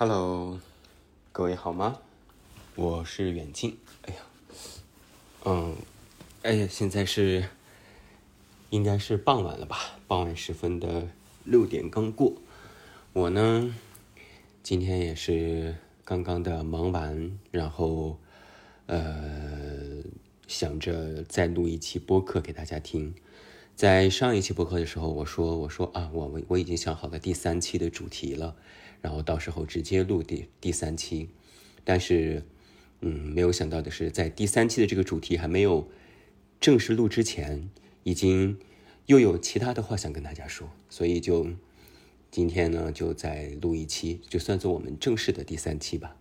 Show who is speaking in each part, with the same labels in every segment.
Speaker 1: Hello，各位好吗？我是远近。哎呀，嗯，哎呀，现在是应该是傍晚了吧？傍晚时分的六点刚过。我呢，今天也是刚刚的忙完，然后呃，想着再录一期播客给大家听。在上一期播客的时候，我说我说啊，我我我已经想好了第三期的主题了。然后到时候直接录第第三期，但是，嗯，没有想到的是，在第三期的这个主题还没有正式录之前，已经又有其他的话想跟大家说，所以就今天呢，就再录一期，就算作我们正式的第三期吧。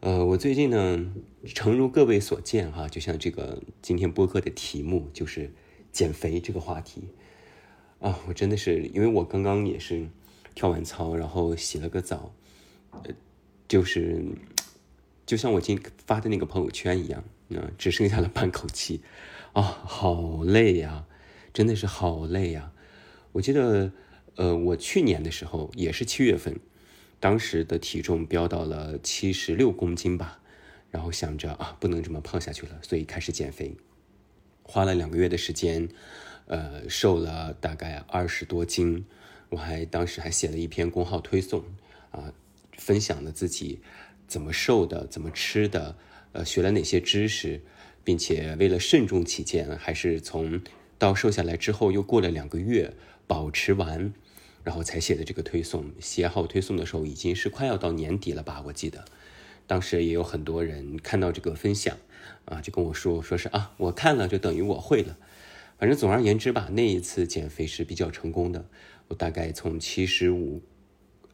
Speaker 1: 呃，我最近呢，诚如各位所见哈，就像这个今天播客的题目就是减肥这个话题啊，我真的是因为我刚刚也是。跳完操，然后洗了个澡，呃，就是，就像我今发的那个朋友圈一样，啊，只剩下了半口气，啊，好累呀，真的是好累呀。我记得，呃，我去年的时候也是七月份，当时的体重飙到了七十六公斤吧，然后想着啊，不能这么胖下去了，所以开始减肥，花了两个月的时间，呃，瘦了大概二十多斤。我还当时还写了一篇公号推送，啊，分享了自己怎么瘦的，怎么吃的，呃，学了哪些知识，并且为了慎重起见，还是从到瘦下来之后又过了两个月保持完，然后才写的这个推送。写好推送的时候已经是快要到年底了吧？我记得，当时也有很多人看到这个分享，啊，就跟我说，说是啊，我看了就等于我会了。反正总而言之吧，那一次减肥是比较成功的。我大概从七十五、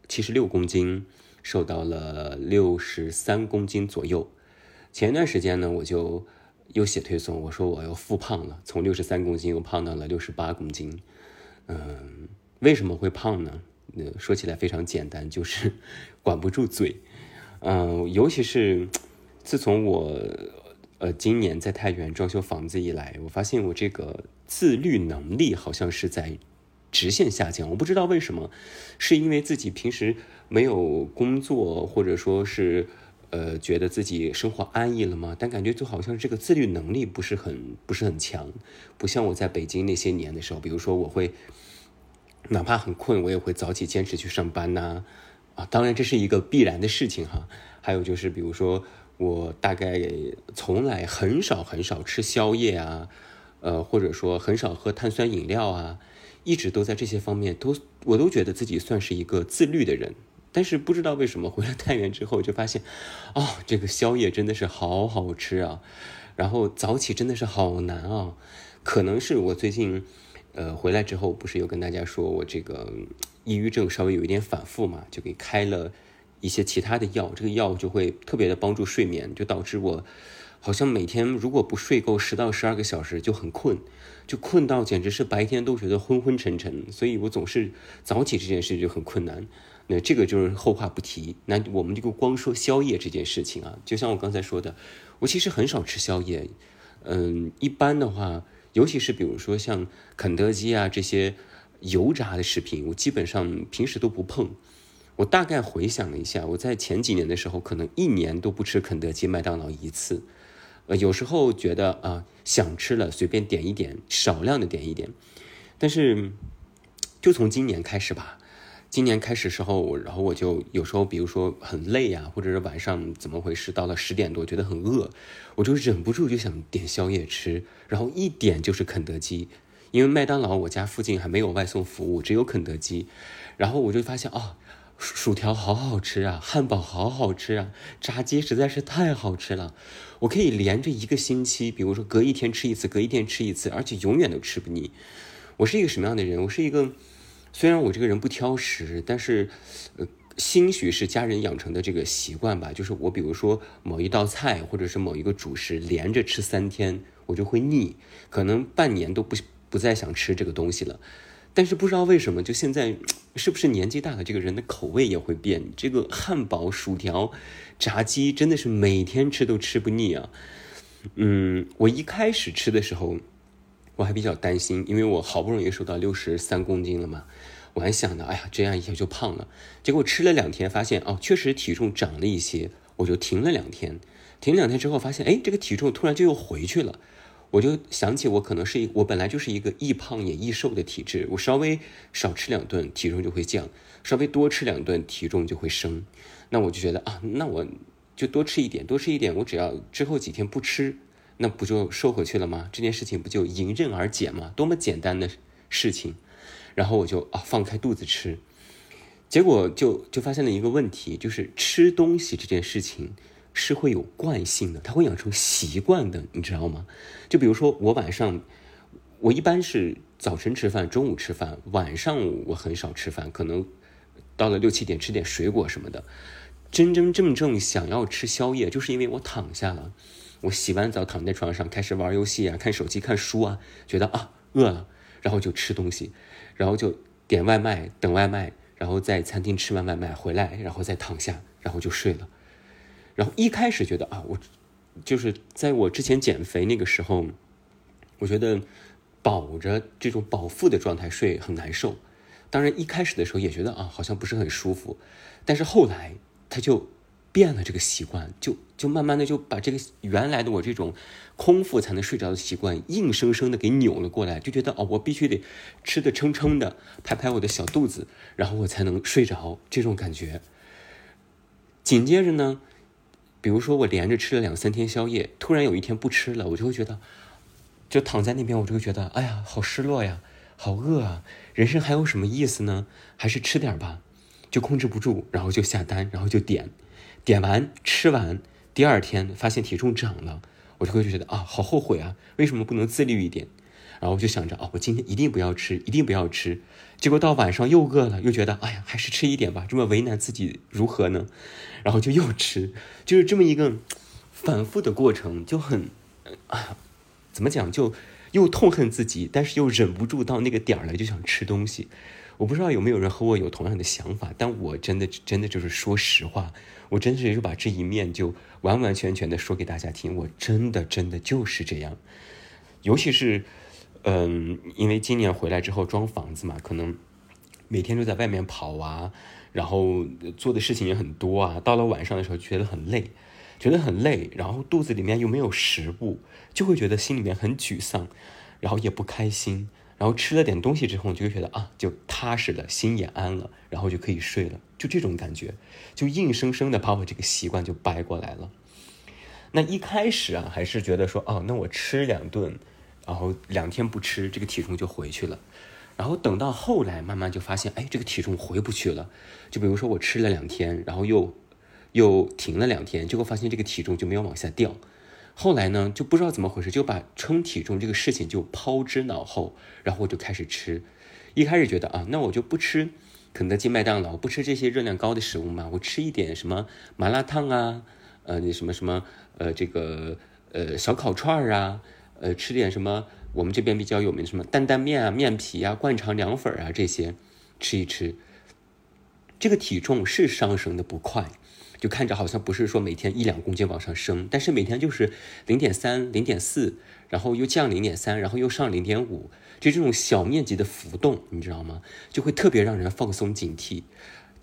Speaker 1: 七十六公斤瘦到了六十三公斤左右。前一段时间呢，我就又写推送，我说我要复胖了，从六十三公斤又胖到了六十八公斤。嗯，为什么会胖呢？呃，说起来非常简单，就是 管不住嘴。嗯，尤其是自从我呃今年在太原装修房子以来，我发现我这个。自律能力好像是在直线下降，我不知道为什么，是因为自己平时没有工作，或者说是呃觉得自己生活安逸了吗？但感觉就好像这个自律能力不是很不是很强，不像我在北京那些年的时候，比如说我会哪怕很困，我也会早起坚持去上班呐，啊，当然这是一个必然的事情哈。还有就是比如说我大概从来很少很少吃宵夜啊。呃，或者说很少喝碳酸饮料啊，一直都在这些方面都，我都觉得自己算是一个自律的人。但是不知道为什么回了 太原之后，就发现，哦，这个宵夜真的是好好吃啊，然后早起真的是好难啊。可能是我最近，呃，回来之后不是有跟大家说我这个抑郁症稍微有一点反复嘛，就给开了一些其他的药，这个药就会特别的帮助睡眠，就导致我。好像每天如果不睡够十到十二个小时就很困，就困到简直是白天都觉得昏昏沉沉，所以我总是早起这件事就很困难。那这个就是后话不提。那我们就光说宵夜这件事情啊，就像我刚才说的，我其实很少吃宵夜。嗯，一般的话，尤其是比如说像肯德基啊这些油炸的食品，我基本上平时都不碰。我大概回想了一下，我在前几年的时候，可能一年都不吃肯德基、麦当劳一次。呃，有时候觉得啊，想吃了随便点一点，少量的点一点。但是，就从今年开始吧，今年开始时候，然后我就有时候，比如说很累呀，或者是晚上怎么回事，到了十点多觉得很饿，我就忍不住就想点宵夜吃，然后一点就是肯德基，因为麦当劳我家附近还没有外送服务，只有肯德基，然后我就发现啊。薯条好好吃啊，汉堡好好吃啊，炸鸡实在是太好吃了。我可以连着一个星期，比如说隔一天吃一次，隔一天吃一次，而且永远都吃不腻。我是一个什么样的人？我是一个，虽然我这个人不挑食，但是，呃，兴许是家人养成的这个习惯吧。就是我比如说某一道菜或者是某一个主食连着吃三天，我就会腻，可能半年都不不再想吃这个东西了。但是不知道为什么，就现在 是不是年纪大了，这个人的口味也会变。这个汉堡、薯条、炸鸡真的是每天吃都吃不腻啊。嗯，我一开始吃的时候，我还比较担心，因为我好不容易瘦到六十三公斤了嘛。我还想着，哎呀，这样一下就胖了。结果吃了两天，发现哦，确实体重长了一些，我就停了两天。停两天之后，发现哎，这个体重突然就又回去了。我就想起我可能是一，我本来就是一个易胖也易瘦的体质，我稍微少吃两顿，体重就会降；稍微多吃两顿，体重就会升。那我就觉得啊，那我就多吃一点，多吃一点，我只要之后几天不吃，那不就瘦回去了吗？这件事情不就迎刃而解吗？多么简单的事情。然后我就啊放开肚子吃，结果就就发现了一个问题，就是吃东西这件事情。是会有惯性的，它会养成习惯的，你知道吗？就比如说我晚上，我一般是早晨吃饭，中午吃饭，晚上我很少吃饭，可能到了六七点吃点水果什么的。真真正正想要吃宵夜，就是因为我躺下了，我洗完澡躺在床上开始玩游戏啊，看手机、看书啊，觉得啊饿了，然后就吃东西，然后就点外卖，等外卖，然后在餐厅吃完外卖回来，然后再躺下，然后就睡了。然后一开始觉得啊，我就是在我之前减肥那个时候，我觉得饱着这种饱腹的状态睡很难受。当然一开始的时候也觉得啊，好像不是很舒服。但是后来他就变了这个习惯，就就慢慢的就把这个原来的我这种空腹才能睡着的习惯，硬生生的给扭了过来，就觉得哦，我必须得吃的撑撑的，拍拍我的小肚子，然后我才能睡着。这种感觉。紧接着呢。比如说，我连着吃了两三天宵夜，突然有一天不吃了，我就会觉得，就躺在那边，我就会觉得，哎呀，好失落呀，好饿啊，人生还有什么意思呢？还是吃点吧，就控制不住，然后就下单，然后就点，点完吃完，第二天发现体重涨了，我就会觉得啊，好后悔啊，为什么不能自律一点？然后我就想着，哦，我今天一定不要吃，一定不要吃。结果到晚上又饿了，又觉得，哎呀，还是吃一点吧，这么为难自己如何呢？然后就又吃，就是这么一个反复的过程，就很啊，怎么讲，就又痛恨自己，但是又忍不住到那个点儿了，就想吃东西。我不知道有没有人和我有同样的想法，但我真的真的就是说实话，我真的是把这一面就完完全全的说给大家听，我真的真的就是这样，尤其是。嗯，因为今年回来之后装房子嘛，可能每天都在外面跑啊，然后做的事情也很多啊。到了晚上的时候觉得很累，觉得很累，然后肚子里面又没有食物，就会觉得心里面很沮丧，然后也不开心。然后吃了点东西之后，就会觉得啊，就踏实了，心也安了，然后就可以睡了。就这种感觉，就硬生生的把我这个习惯就掰过来了。那一开始啊，还是觉得说，哦，那我吃两顿。然后两天不吃，这个体重就回去了。然后等到后来，慢慢就发现，哎，这个体重回不去了。就比如说我吃了两天，然后又又停了两天，结果发现这个体重就没有往下掉。后来呢，就不知道怎么回事，就把称体重这个事情就抛之脑后，然后我就开始吃。一开始觉得啊，那我就不吃肯德基、麦当劳，不吃这些热量高的食物嘛，我吃一点什么麻辣烫啊，呃，那什么什么，呃，这个呃小烤串儿啊。呃，吃点什么？我们这边比较有名的什么担担面啊、面皮啊、灌肠凉粉啊这些，吃一吃。这个体重是上升的不快，就看着好像不是说每天一两公斤往上升，但是每天就是零点三、零点四，然后又降零点三，然后又上零点五，就这种小面积的浮动，你知道吗？就会特别让人放松警惕。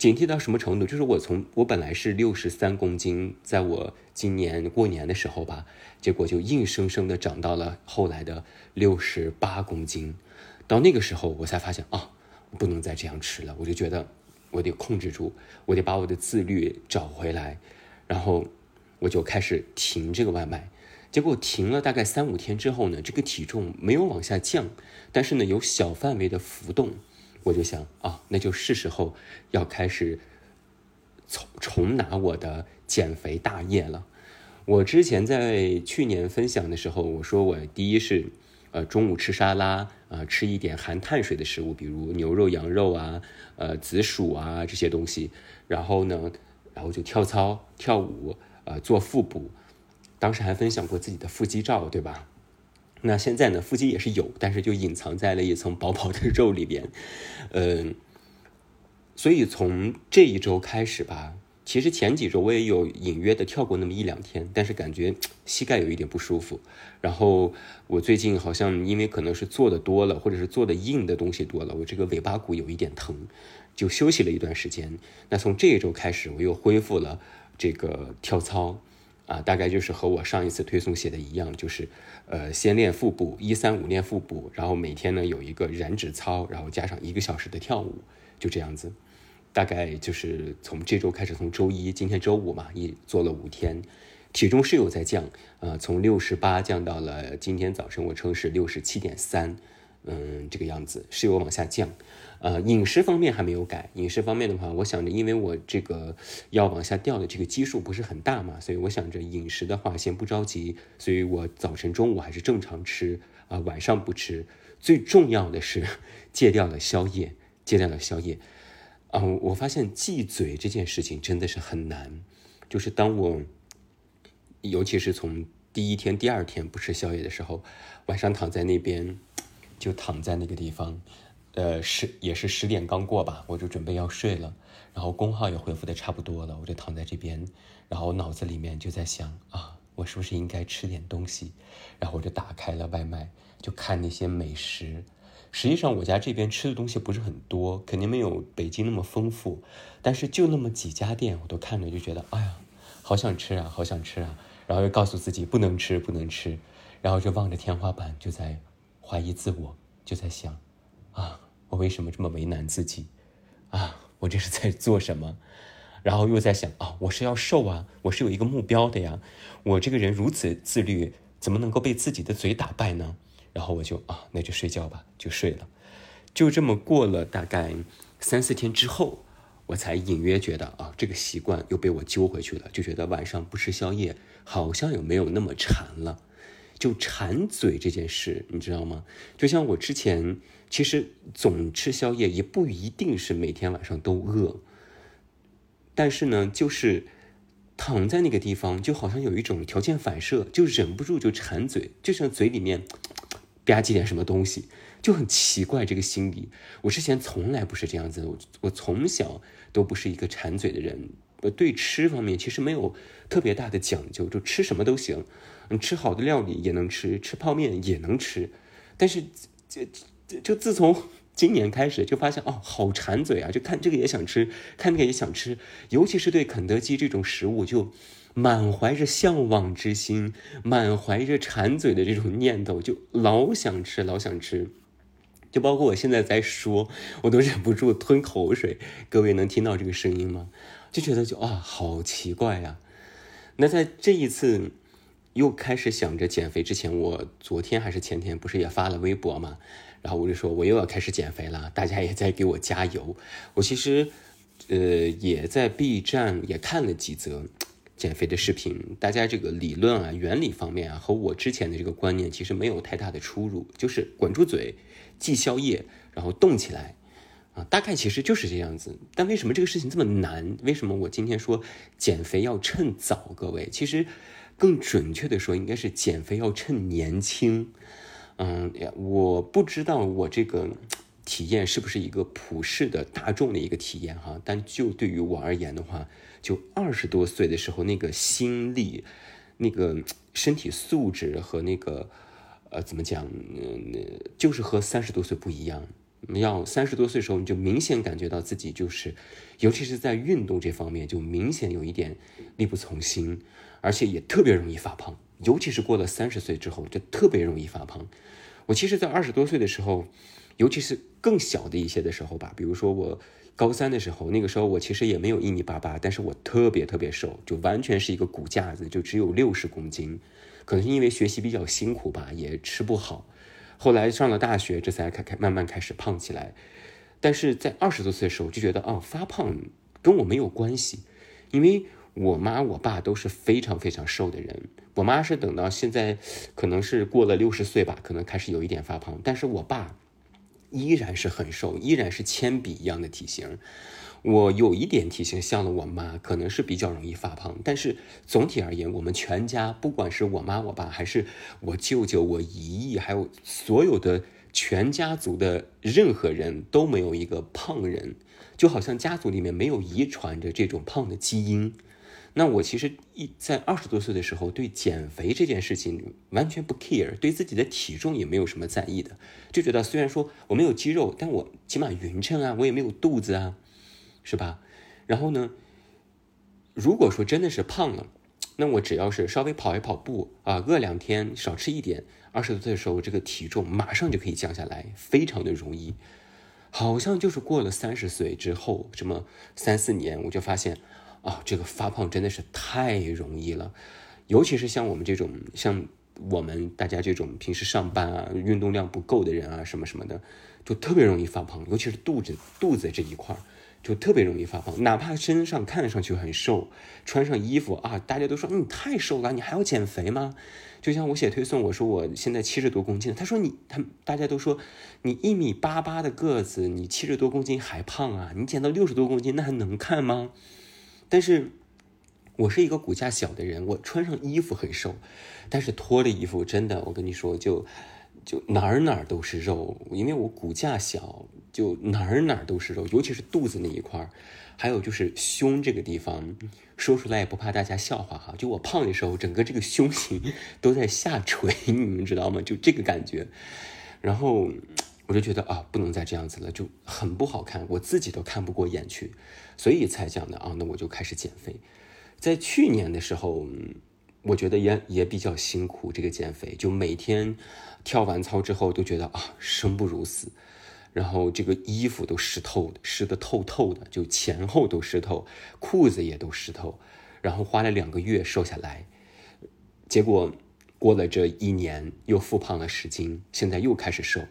Speaker 1: 警惕到什么程度？就是我从我本来是六十三公斤，在我今年过年的时候吧，结果就硬生生的长到了后来的六十八公斤。到那个时候，我才发现啊，不能再这样吃了。我就觉得我得控制住，我得把我的自律找回来。然后我就开始停这个外卖。结果停了大概三五天之后呢，这个体重没有往下降，但是呢有小范围的浮动。我就想啊，那就是时候要开始重重拿我的减肥大业了。我之前在去年分享的时候，我说我第一是呃中午吃沙拉啊，吃一点含碳水的食物，比如牛肉、羊肉啊，呃紫薯啊这些东西。然后呢，然后就跳操、跳舞，呃做腹部。当时还分享过自己的腹肌照，对吧？那现在呢，腹肌也是有，但是就隐藏在了一层薄薄的肉里边，嗯，所以从这一周开始吧，其实前几周我也有隐约的跳过那么一两天，但是感觉膝盖有一点不舒服。然后我最近好像因为可能是做的多了，或者是做的硬的东西多了，我这个尾巴骨有一点疼，就休息了一段时间。那从这一周开始，我又恢复了这个跳操，啊，大概就是和我上一次推送写的一样，就是呃先练腹部，一三五练腹部，然后每天呢有一个燃脂操，然后加上一个小时的跳舞，就这样子。大概就是从这周开始，从周一，今天周五嘛，一做了五天，体重是有在降，呃，从六十八降到了今天早晨我称是六十七点三，嗯，这个样子是有往下降，呃，饮食方面还没有改，饮食方面的话，我想着因为我这个要往下掉的这个基数不是很大嘛，所以我想着饮食的话先不着急，所以我早晨中午还是正常吃，啊，晚上不吃，最重要的是戒掉了宵夜，戒掉了宵夜。嗯，我发现忌嘴这件事情真的是很难。就是当我，尤其是从第一天、第二天不吃宵夜的时候，晚上躺在那边，就躺在那个地方，呃，十也是十点刚过吧，我就准备要睡了。然后工号也恢复的差不多了，我就躺在这边，然后脑子里面就在想啊，我是不是应该吃点东西？然后我就打开了外卖，就看那些美食。实际上，我家这边吃的东西不是很多，肯定没有北京那么丰富。但是就那么几家店，我都看着就觉得，哎呀，好想吃啊，好想吃啊！然后又告诉自己不能吃，不能吃，然后就望着天花板，就在怀疑自我，就在想，啊，我为什么这么为难自己？啊，我这是在做什么？然后又在想，啊，我是要瘦啊，我是有一个目标的呀。我这个人如此自律，怎么能够被自己的嘴打败呢？然后我就啊，那就睡觉吧，就睡了。就这么过了大概三四天之后，我才隐约觉得啊，这个习惯又被我揪回去了，就觉得晚上不吃宵夜好像有没有那么馋了。就馋嘴这件事，你知道吗？就像我之前其实总吃宵夜，也不一定是每天晚上都饿，但是呢，就是躺在那个地方，就好像有一种条件反射，就忍不住就馋嘴，就像嘴里面。吧唧点什么东西就很奇怪，这个心理，我之前从来不是这样子，我我从小都不是一个馋嘴的人，对吃方面其实没有特别大的讲究，就吃什么都行，嗯，吃好的料理也能吃，吃泡面也能吃，但是就就就自从 今年开始就发现哦，好馋嘴啊，就看这个也想吃，看那个也想吃，尤其是对肯德基这种食物就。满怀着向往之心，满怀着馋嘴的这种念头，就老想吃，老想吃。就包括我现在在说，我都忍不住吞口水。各位能听到这个声音吗？就觉得就啊，好奇怪呀。那在这一次又开始想着减肥之前，我昨天还是前天不是也发了微博嘛？然后我就说我又要开始减肥了，大家也在给我加油。我其实呃也在 B 站也看了几则。减肥的视频，大家这个理论啊、原理方面啊，和我之前的这个观念其实没有太大的出入，就是管住嘴、忌宵夜，然后动起来，啊，大概其实就是这样子。但为什么这个事情这么难？为什么我今天说减肥要趁早？各位，其实更准确的说，应该是减肥要趁年轻。嗯，我不知道我这个体验是不是一个普世的大众的一个体验哈，但就对于我而言的话。就二十多岁的时候，那个心力、那个身体素质和那个呃，怎么讲？嗯，就是和三十多岁不一样。要三十多岁的时候，你就明显感觉到自己就是，尤其是在运动这方面，就明显有一点力不从心，而且也特别容易发胖。尤其是过了三十岁之后，就特别容易发胖。我其实，在二十多岁的时候，尤其是更小的一些的时候吧，比如说我。高三的时候，那个时候我其实也没有一米八八，但是我特别特别瘦，就完全是一个骨架子，就只有六十公斤。可能是因为学习比较辛苦吧，也吃不好。后来上了大学，这才开开慢慢开始胖起来。但是在二十多岁的时候，就觉得哦，发胖跟我没有关系，因为我妈我爸都是非常非常瘦的人。我妈是等到现在，可能是过了六十岁吧，可能开始有一点发胖，但是我爸。依然是很瘦，依然是铅笔一样的体型。我有一点体型像了我妈，可能是比较容易发胖。但是总体而言，我们全家不管是我妈、我爸，还是我舅舅、我姨姨，还有所有的全家族的任何人都没有一个胖人。就好像家族里面没有遗传着这种胖的基因。那我其实一在二十多岁的时候，对减肥这件事情完全不 care，对自己的体重也没有什么在意的，就觉得虽然说我没有肌肉，但我起码匀称啊，我也没有肚子啊，是吧？然后呢，如果说真的是胖了，那我只要是稍微跑一跑步啊，饿两天，少吃一点，二十多岁的时候这个体重马上就可以降下来，非常的容易。好像就是过了三十岁之后，这么三四年，我就发现。啊，这个发胖真的是太容易了，尤其是像我们这种，像我们大家这种平时上班啊，运动量不够的人啊，什么什么的，就特别容易发胖，尤其是肚子肚子这一块儿，就特别容易发胖。哪怕身上看上去很瘦，穿上衣服啊，大家都说你太瘦了，你还要减肥吗？就像我写推送，我说我现在七十多公斤，他说你他大家都说你一米八八的个子，你七十多公斤还胖啊？你减到六十多公斤，那还能看吗？但是，我是一个骨架小的人，我穿上衣服很瘦，但是脱了衣服，真的，我跟你说，就就哪儿哪儿都是肉，因为我骨架小，就哪儿哪儿都是肉，尤其是肚子那一块儿，还有就是胸这个地方，说出来也不怕大家笑话哈，就我胖的时候，整个这个胸型都在下垂，你们知道吗？就这个感觉，然后。我就觉得啊，不能再这样子了，就很不好看，我自己都看不过眼去，所以才讲的啊，那我就开始减肥。在去年的时候，我觉得也也比较辛苦，这个减肥就每天跳完操之后都觉得啊，生不如死，然后这个衣服都湿透的，湿的透透的，就前后都湿透，裤子也都湿透，然后花了两个月瘦下来，结果过了这一年又复胖了十斤，现在又开始瘦。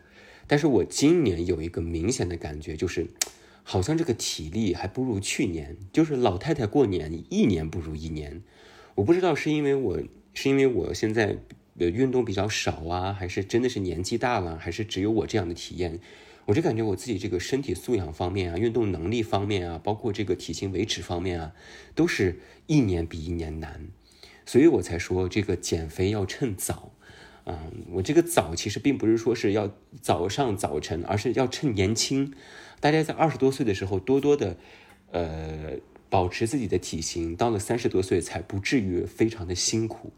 Speaker 1: 但是我今年有一个明显的感觉，就是 好像这个体力还不如去年，就是老太太过年一年不如一年。我不知道是因为我是因为我现在的运动比较少啊，还是真的是年纪大了，还是只有我这样的体验？我就感觉我自己这个身体素养方面啊，运动能力方面啊，包括这个体型维持方面啊，都是一年比一年难，所以我才说这个减肥要趁早。嗯，我这个早其实并不是说是要早上早晨，而是要趁年轻。大家在二十多岁的时候，多多的，呃，保持自己的体型，到了三十多岁才不至于非常的辛苦。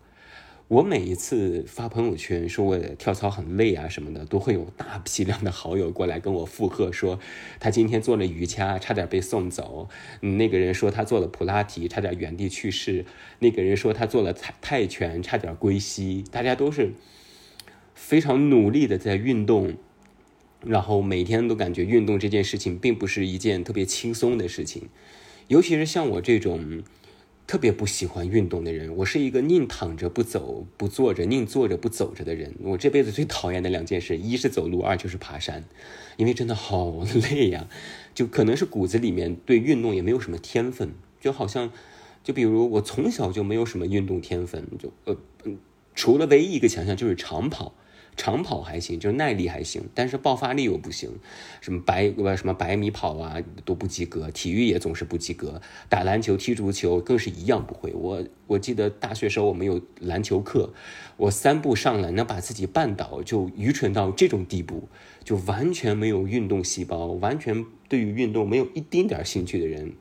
Speaker 1: 我每一次发朋友圈说我跳操很累啊什么的，都会有大批量的好友过来跟我附和，说他今天做了瑜伽，差点被送走；那个人说他做了普拉提，差点原地去世；那个人说他做了泰泰拳，差点归西。大家都是非常努力的在运动，然后每天都感觉运动这件事情并不是一件特别轻松的事情，尤其是像我这种。特别不喜欢运动的人，我是一个宁躺着不走、不坐着，宁坐着不走着的人。我这辈子最讨厌的两件事，一是走路，二就是爬山，因为真的好累呀。就可能是骨子里面对运动也没有什么天分，就好像，就比如我从小就没有什么运动天分，就呃，除了唯一一个强项就是长跑。长跑还行，就是耐力还行，但是爆发力又不行。什么百呃什么百米跑啊都不及格，体育也总是不及格。打篮球、踢足球更是一样不会。我我记得大学时候我们有篮球课，我三步上篮能把自己绊倒，就愚蠢到这种地步，就完全没有运动细胞，完全对于运动没有一丁点兴趣的人。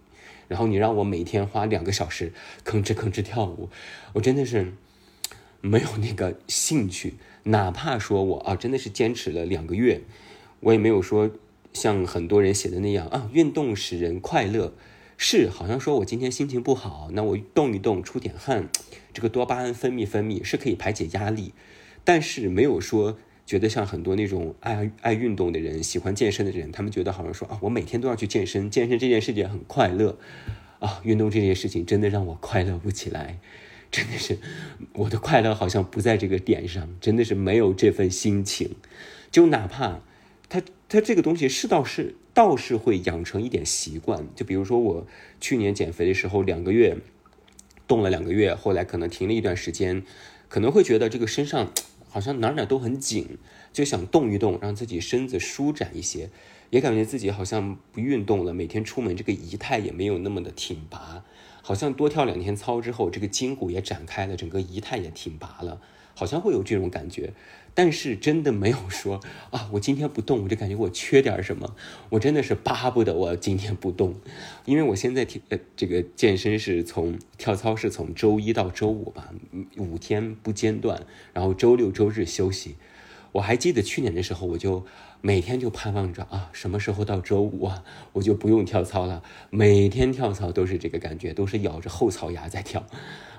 Speaker 1: 然后你让我每天花两个小时吭哧吭哧跳舞，我真的是没有那个兴趣。哪怕说我啊，真的是坚持了两个月，我也没有说像很多人写的那样啊，运动使人快乐，是好像说我今天心情不好，那我动一动，出点汗，这个多巴胺分泌分泌是可以排解压力，但是没有说觉得像很多那种爱爱运动的人，喜欢健身的人，他们觉得好像说啊，我每天都要去健身，健身这件事情很快乐，啊，运动这件事情真的让我快乐不起来。真的是，我的快乐好像不在这个点上，真的是没有这份心情。就哪怕他他这个东西是倒是倒是会养成一点习惯。就比如说我去年减肥的时候，两个月动了两个月，后来可能停了一段时间，可能会觉得这个身上好像哪哪都很紧，就想动一动，让自己身子舒展一些，也感觉自己好像不运动了，每天出门这个仪态也没有那么的挺拔。好像多跳两天操之后，这个筋骨也展开了，整个仪态也挺拔了，好像会有这种感觉。但是真的没有说啊，我今天不动，我就感觉我缺点什么。我真的是巴不得我今天不动，因为我现在呃这个健身是从跳操是从周一到周五吧，五天不间断，然后周六周日休息。我还记得去年的时候，我就每天就盼望着啊，什么时候到周五啊，我就不用跳操了。每天跳操都是这个感觉，都是咬着后槽牙在跳，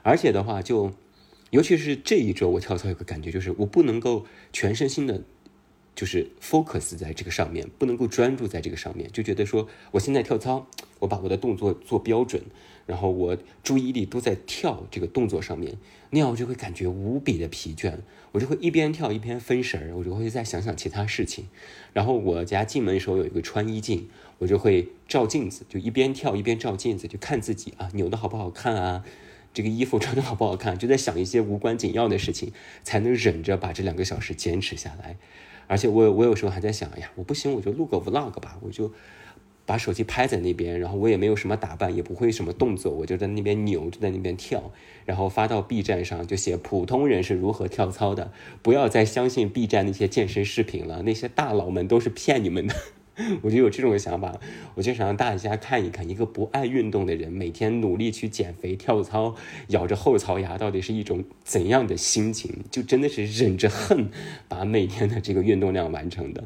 Speaker 1: 而且的话就。尤其是这一周，我跳操有个感觉，就是我不能够全身心的，就是 focus 在这个上面，不能够专注在这个上面，就觉得说我现在跳操，我把我的动作做标准，然后我注意力都在跳这个动作上面，那样我就会感觉无比的疲倦，我就会一边跳一边分神儿，我就会再想想其他事情。然后我家进门的时候有一个穿衣镜，我就会照镜子，就一边跳一边照镜子，就看自己啊扭的好不好看啊。这个衣服穿的好不好看，就在想一些无关紧要的事情，才能忍着把这两个小时坚持下来。而且我我有时候还在想，哎呀，我不行，我就录个 vlog 吧，我就把手机拍在那边，然后我也没有什么打扮，也不会什么动作，我就在那边扭，就在那边跳，然后发到 B 站上，就写普通人是如何跳操的。不要再相信 B 站那些健身视频了，那些大佬们都是骗你们的。我就有这种想法，我就想让大家看一看，一个不爱运动的人每天努力去减肥、跳操、咬着后槽牙，到底是一种怎样的心情？就真的是忍着恨把每天的这个运动量完成的。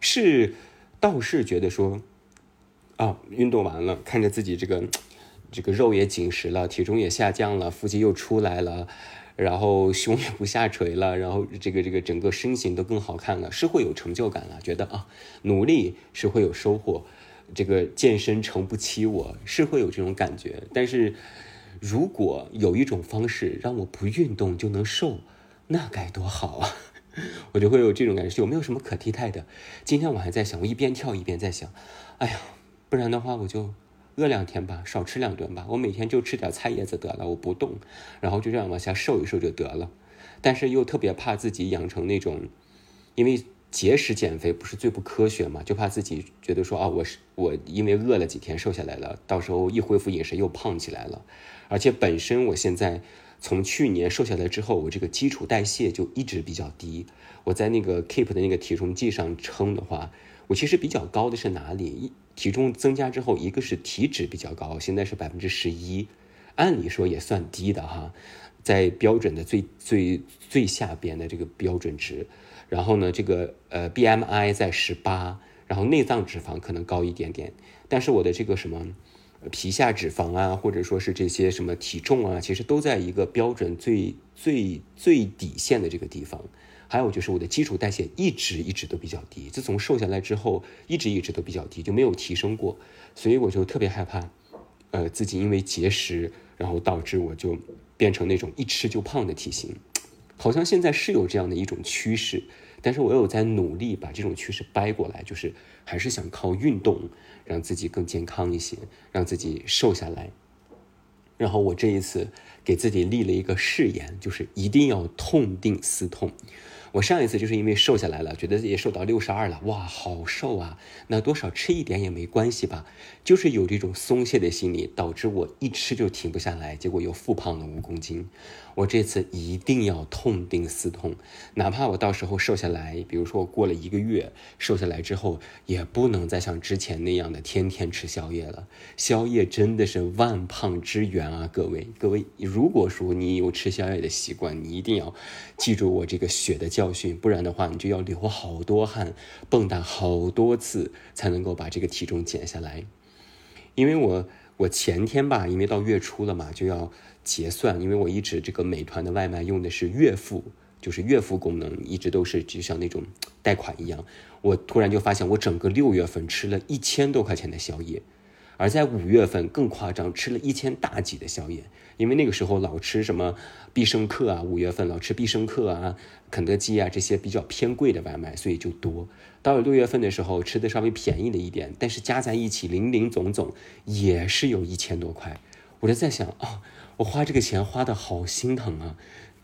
Speaker 1: 是倒是觉得说，啊，运动完了，看着自己这个这个肉也紧实了，体重也下降了，腹肌又出来了。然后胸也不下垂了，然后这个这个整个身形都更好看了，是会有成就感了，觉得啊努力是会有收获，这个健身成不起我是会有这种感觉。但是如果有一种方式让我不运动就能瘦，那该多好啊！我就会有这种感觉，有没有什么可替代的？今天我还在想，我一边跳一边在想，哎呀，不然的话我就。饿两天吧，少吃两顿吧。我每天就吃点菜叶子得了，我不动，然后就这样往下瘦一瘦就得了。但是又特别怕自己养成那种，因为节食减肥不是最不科学嘛，就怕自己觉得说啊，我是我因为饿了几天瘦下来了，到时候一恢复饮食又胖起来了。而且本身我现在从去年瘦下来之后，我这个基础代谢就一直比较低。我在那个 Keep 的那个体重计上称的话，我其实比较高的是哪里？体重增加之后，一个是体脂比较高，现在是百分之十一，按理说也算低的哈，在标准的最最最下边的这个标准值。然后呢，这个呃 BMI 在十八，然后内脏脂肪可能高一点点，但是我的这个什么皮下脂肪啊，或者说是这些什么体重啊，其实都在一个标准最最最底线的这个地方。还有就是我的基础代谢一直一直都比较低，自从瘦下来之后，一直一直都比较低，就没有提升过，所以我就特别害怕，呃，自己因为节食，然后导致我就变成那种一吃就胖的体型，好像现在是有这样的一种趋势，但是我有在努力把这种趋势掰过来，就是还是想靠运动让自己更健康一些，让自己瘦下来。然后我这一次给自己立了一个誓言，就是一定要痛定思痛。我上一次就是因为瘦下来了，觉得自己瘦到六十二了，哇，好瘦啊！那多少吃一点也没关系吧？就是有这种松懈的心理，导致我一吃就停不下来，结果又复胖了五公斤。我这次一定要痛定思痛，哪怕我到时候瘦下来，比如说我过了一个月瘦下来之后，也不能再像之前那样的天天吃宵夜了。宵夜真的是万胖之源啊，各位各位，如果说你有吃宵夜的习惯，你一定要记住我这个血的教教训，不然的话你就要流好多汗，蹦跶好多次才能够把这个体重减下来。因为我我前天吧，因为到月初了嘛，就要。结算，因为我一直这个美团的外卖用的是月付，就是月付功能，一直都是就像那种贷款一样。我突然就发现，我整个六月份吃了一千多块钱的宵夜，而在五月份更夸张，吃了一千大几的宵夜。因为那个时候老吃什么必胜客啊，五月份老吃必胜客啊、肯德基啊这些比较偏贵的外卖，所以就多。到了六月份的时候，吃的稍微便宜了一点，但是加在一起零零总总也是有一千多块。我就在想啊。我花这个钱花的好心疼啊，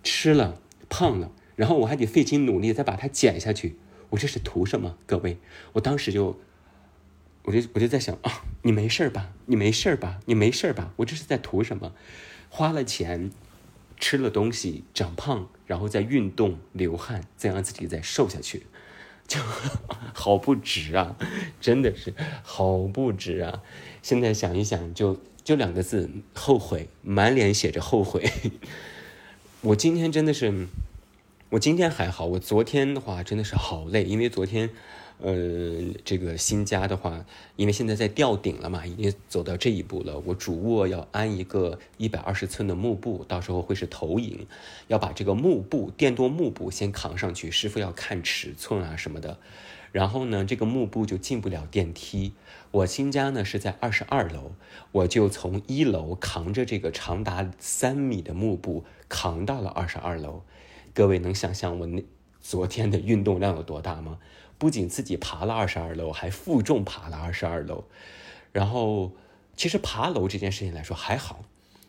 Speaker 1: 吃了胖了，然后我还得费劲努力再把它减下去，我这是图什么？各位，我当时就，我就我就在想啊，你没事吧？你没事吧？你没事吧？我这是在图什么？花了钱，吃了东西长胖，然后再运动流汗，再让自己再瘦下去，就 好不值啊！真的是好不值啊！现在想一想，就就两个字：后悔，满脸写着后悔。我今天真的是，我今天还好，我昨天的话真的是好累，因为昨天。呃，这个新家的话，因为现在在吊顶了嘛，已经走到这一步了。我主卧要安一个一百二十寸的幕布，到时候会是投影，要把这个幕布电动幕布先扛上去，师傅要看尺寸啊什么的。然后呢，这个幕布就进不了电梯。我新家呢是在二十二楼，我就从一楼扛着这个长达三米的幕布扛到了二十二楼。各位能想象我那昨天的运动量有多大吗？不仅自己爬了二十二楼，还负重爬了二十二楼。然后，其实爬楼这件事情来说还好，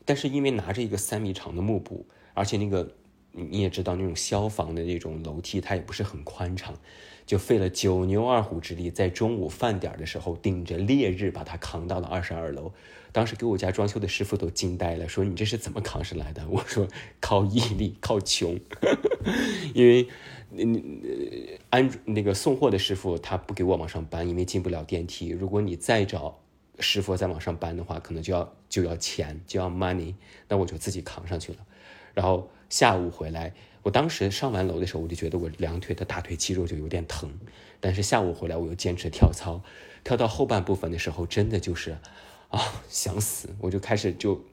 Speaker 1: 但是因为拿着一个三米长的幕布，而且那个你也知道那种消防的那种楼梯，它也不是很宽敞，就费了九牛二虎之力，在中午饭点的时候顶着烈日把它扛到了二十二楼。当时给我家装修的师傅都惊呆了，说你这是怎么扛上来的？我说靠毅力，靠穷，因为。你安那个送货的师傅他不给我往上搬，因为进不了电梯。如果你再找师傅再往上搬的话，可能就要就要钱，就要 money。那我就自己扛上去了。然后下午回来，我当时上完楼的时候，我就觉得我两腿的大腿肌肉就有点疼。但是下午回来，我又坚持跳操，跳到后半部分的时候，真的就是啊想死，我就开始就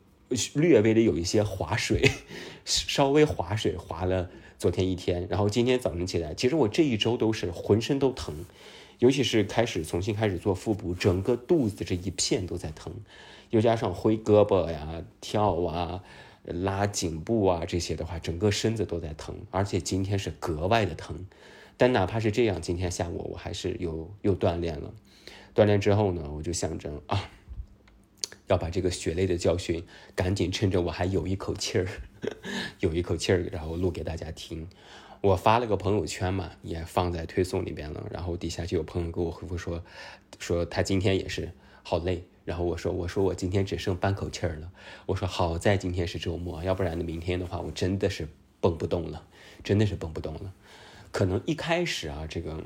Speaker 1: 略微的有一些划水，稍微划水划了。昨天一天，然后今天早上起来，其实我这一周都是浑身都疼，尤其是开始重新开始做腹部，整个肚子这一片都在疼，又加上挥胳膊呀、跳啊、拉颈部啊这些的话，整个身子都在疼，而且今天是格外的疼。但哪怕是这样，今天下午我还是又又锻炼了。锻炼之后呢，我就想着啊。要把这个血泪的教训赶紧趁着我还有一口气儿，有一口气儿，然后录给大家听。我发了个朋友圈嘛，也放在推送里边了。然后底下就有朋友给我回复说，说他今天也是好累。然后我说，我说我今天只剩半口气儿了。我说好在今天是周末，要不然呢明天的话我真的是蹦不动了，真的是蹦不动了。可能一开始啊，这个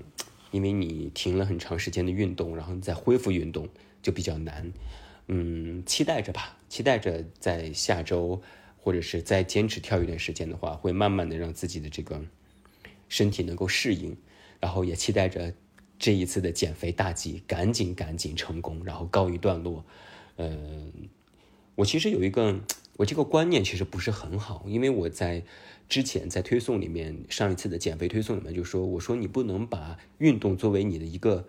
Speaker 1: 因为你停了很长时间的运动，然后再恢复运动就比较难。嗯，期待着吧，期待着在下周或者是再坚持跳一段时间的话，会慢慢的让自己的这个身体能够适应，然后也期待着这一次的减肥大计赶紧赶紧成功，然后告一段落。嗯，我其实有一个我这个观念其实不是很好，因为我在之前在推送里面上一次的减肥推送里面就说，我说你不能把运动作为你的一个。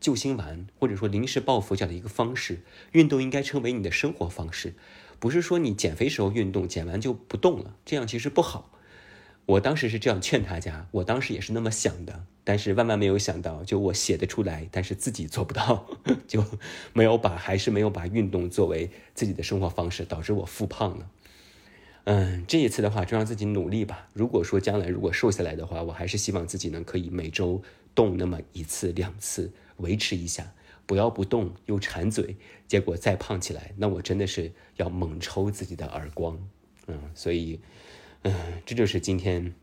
Speaker 1: 救心丸，或者说临时抱佛脚的一个方式，运动应该成为你的生活方式，不是说你减肥时候运动，减完就不动了，这样其实不好。我当时是这样劝大家，我当时也是那么想的，但是万万没有想到，就我写得出来，但是自己做不到，就没有把，还是没有把运动作为自己的生活方式，导致我复胖了。嗯，这一次的话，就让自己努力吧。如果说将来如果瘦下来的话，我还是希望自己能可以每周动那么一次两次。维持一下，不要不动又馋嘴，结果再胖起来，那我真的是要猛抽自己的耳光，嗯，所以，嗯，这就是今天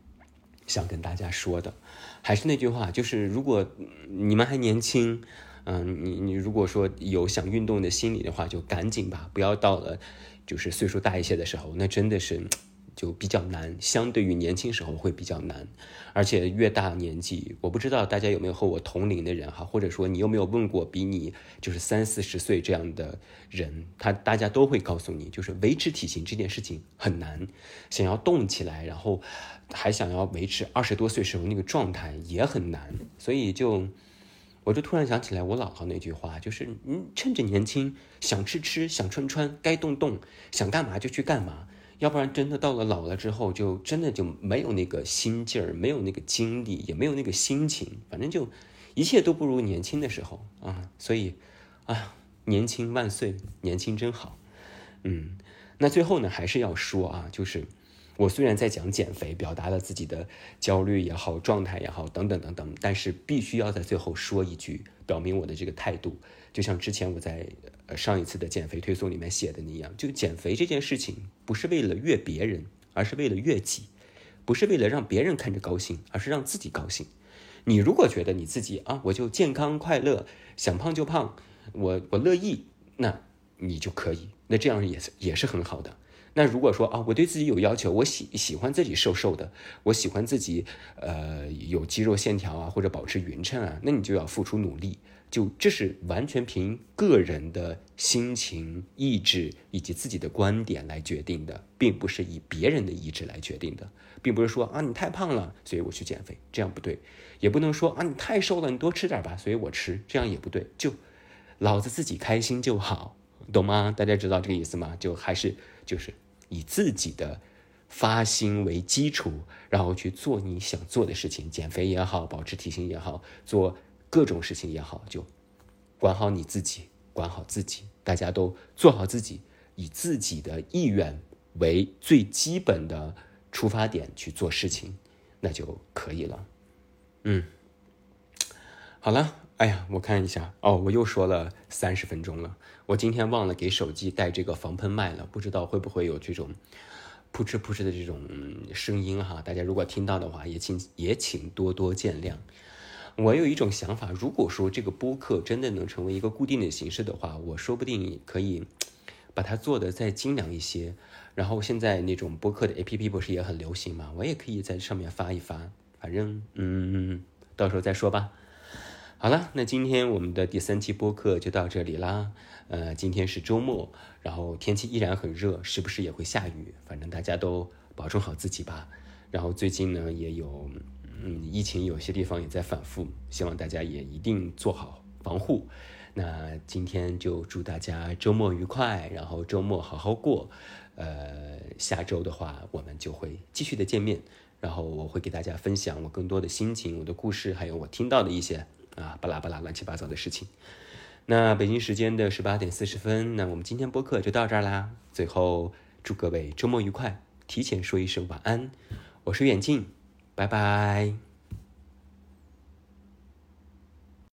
Speaker 1: 想跟大家说的。还是那句话，就是如果你们还年轻，嗯，你你如果说有想运动的心理的话，就赶紧吧，不要到了就是岁数大一些的时候，那真的是。就比较难，相对于年轻时候会比较难，而且越大年纪，我不知道大家有没有和我同龄的人哈，或者说你有没有问过比你就是三四十岁这样的人，他大家都会告诉你，就是维持体型这件事情很难，想要动起来，然后还想要维持二十多岁时候那个状态也很难，所以就我就突然想起来我姥姥那句话，就是你，趁着年轻，想吃吃，想穿穿，该动动，想干嘛就去干嘛。要不然，真的到了老了之后，就真的就没有那个心劲儿，没有那个精力，也没有那个心情，反正就一切都不如年轻的时候啊！所以，啊，年轻万岁，年轻真好。嗯，那最后呢，还是要说啊，就是我虽然在讲减肥，表达了自己的焦虑也好，状态也好，等等等等，但是必须要在最后说一句，表明我的这个态度。就像之前我在呃上一次的减肥推送里面写的那样，就减肥这件事情不是为了悦别人，而是为了悦己。不是为了让别人看着高兴，而是让自己高兴。你如果觉得你自己啊，我就健康快乐，想胖就胖，我我乐意，那你就可以，那这样也是也是很好的。那如果说啊，我对自己有要求，我喜喜欢自己瘦瘦的，我喜欢自己呃有肌肉线条啊，或者保持匀称啊，那你就要付出努力。就这是完全凭个人的心情、意志以及自己的观点来决定的，并不是以别人的意志来决定的，并不是说啊你太胖了，所以我去减肥，这样不对；也不能说啊你太瘦了，你多吃点吧，所以我吃，这样也不对。就老子自己开心就好，懂吗？大家知道这个意思吗？就还是就是以自己的发心为基础，然后去做你想做的事情，减肥也好，保持体型也好，做。各种事情也好，就管好你自己，管好自己，大家都做好自己，以自己的意愿为最基本的出发点去做事情，那就可以了。嗯，好了，哎呀，我看一下，哦，我又说了三十分钟了，我今天忘了给手机带这个防喷麦了，不知道会不会有这种扑哧扑哧的这种声音哈？大家如果听到的话，也请也请多多见谅。我有一种想法，如果说这个播客真的能成为一个固定的形式的话，我说不定可以 把它做的再精良一些。然后现在那种播客的 APP 不是也很流行嘛？我也可以在上面发一发，反正嗯，到时候再说吧。好了，那今天我们的第三期播客就到这里啦。呃，今天是周末，然后天气依然很热，时不时也会下雨，反正大家都保重好自己吧。然后最近呢也有。嗯，疫情有些地方也在反复，希望大家也一定做好防护。那今天就祝大家周末愉快，然后周末好好过。呃，下周的话，我们就会继续的见面，然后我会给大家分享我更多的心情、我的故事，还有我听到的一些啊巴拉巴拉乱七八糟的事情。那北京时间的十八点四十分，那我们今天播客就到这儿啦。最后祝各位周末愉快，提前说一声晚安。我是远近。拜拜。